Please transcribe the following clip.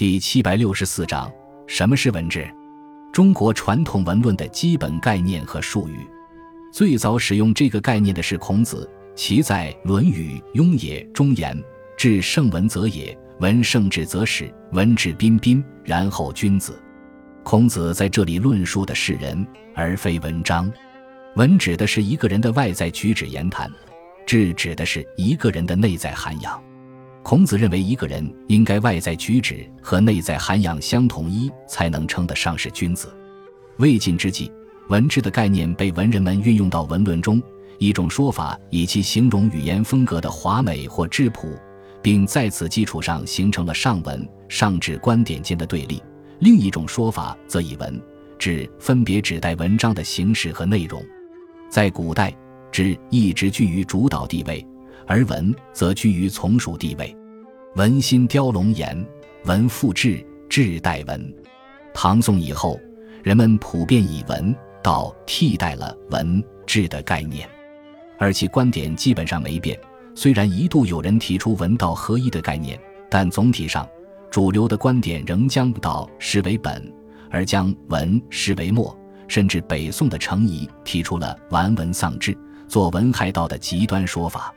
第七百六十四章：什么是文治？中国传统文论的基本概念和术语。最早使用这个概念的是孔子，其在《论语·雍也》中言：“至圣文则也，文圣治则始，文质彬彬，然后君子。”孔子在这里论述的是人，而非文章。文指的是一个人的外在举止言谈，质指的是一个人的内在涵养。孔子认为，一个人应该外在举止和内在涵养相统一，才能称得上是君子。魏晋之际。文治的概念被文人们运用到文论中，一种说法以其形容语言风格的华美或质朴，并在此基础上形成了上文、上至观点间的对立；另一种说法则以文、治分别指代文章的形式和内容。在古代，治一直居于主导地位，而文则居于从属地位。文心雕龙颜，文复治，治代文。唐宋以后，人们普遍以文。道替代了文治的概念，而其观点基本上没变。虽然一度有人提出文道合一的概念，但总体上，主流的观点仍将道视为本，而将文视为末。甚至北宋的程颐提出了玩文丧志、做文害道的极端说法。